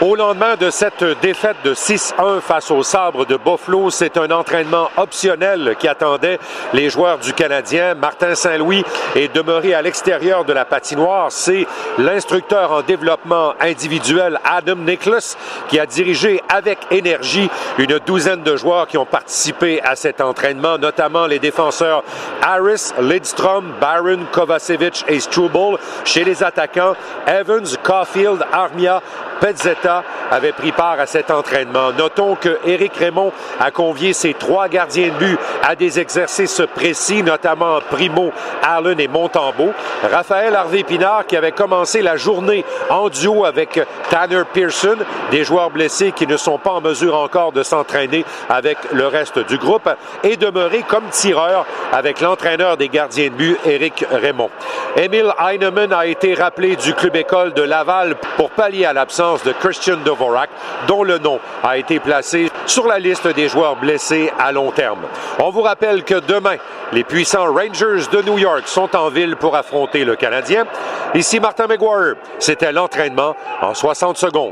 Au lendemain de cette défaite de 6-1 face au sabre de Buffalo, c'est un entraînement optionnel qui attendait les joueurs du Canadien. Martin Saint-Louis est demeuré à l'extérieur de la patinoire. C'est l'instructeur en développement individuel Adam Nicholas qui a dirigé avec énergie une douzaine de joueurs qui ont participé à cet entraînement, notamment les défenseurs Harris, Lidstrom, Barron, Kovacevic et Struble. Chez les attaquants, Evans, Caulfield, Armia, Pezzetta avait pris part à cet entraînement. Notons que Éric Raymond a convié ses trois gardiens de but à des exercices précis, notamment Primo, Allen et Montembeau. Raphaël Harvey-Pinard qui avait commencé la journée en duo avec Tanner Pearson, des joueurs blessés qui ne sont pas en mesure encore de s'entraîner avec le reste du groupe, et demeuré comme tireur avec l'entraîneur des gardiens de but, Éric Raymond. Emile Heinemann a été rappelé du club école de Laval pour pallier à l'absence de Christian Dvorak, dont le nom a été placé sur la liste des joueurs blessés à long terme. On vous rappelle que demain, les puissants Rangers de New York sont en ville pour affronter le Canadien. Ici Martin McGuire. C'était l'entraînement en 60 secondes.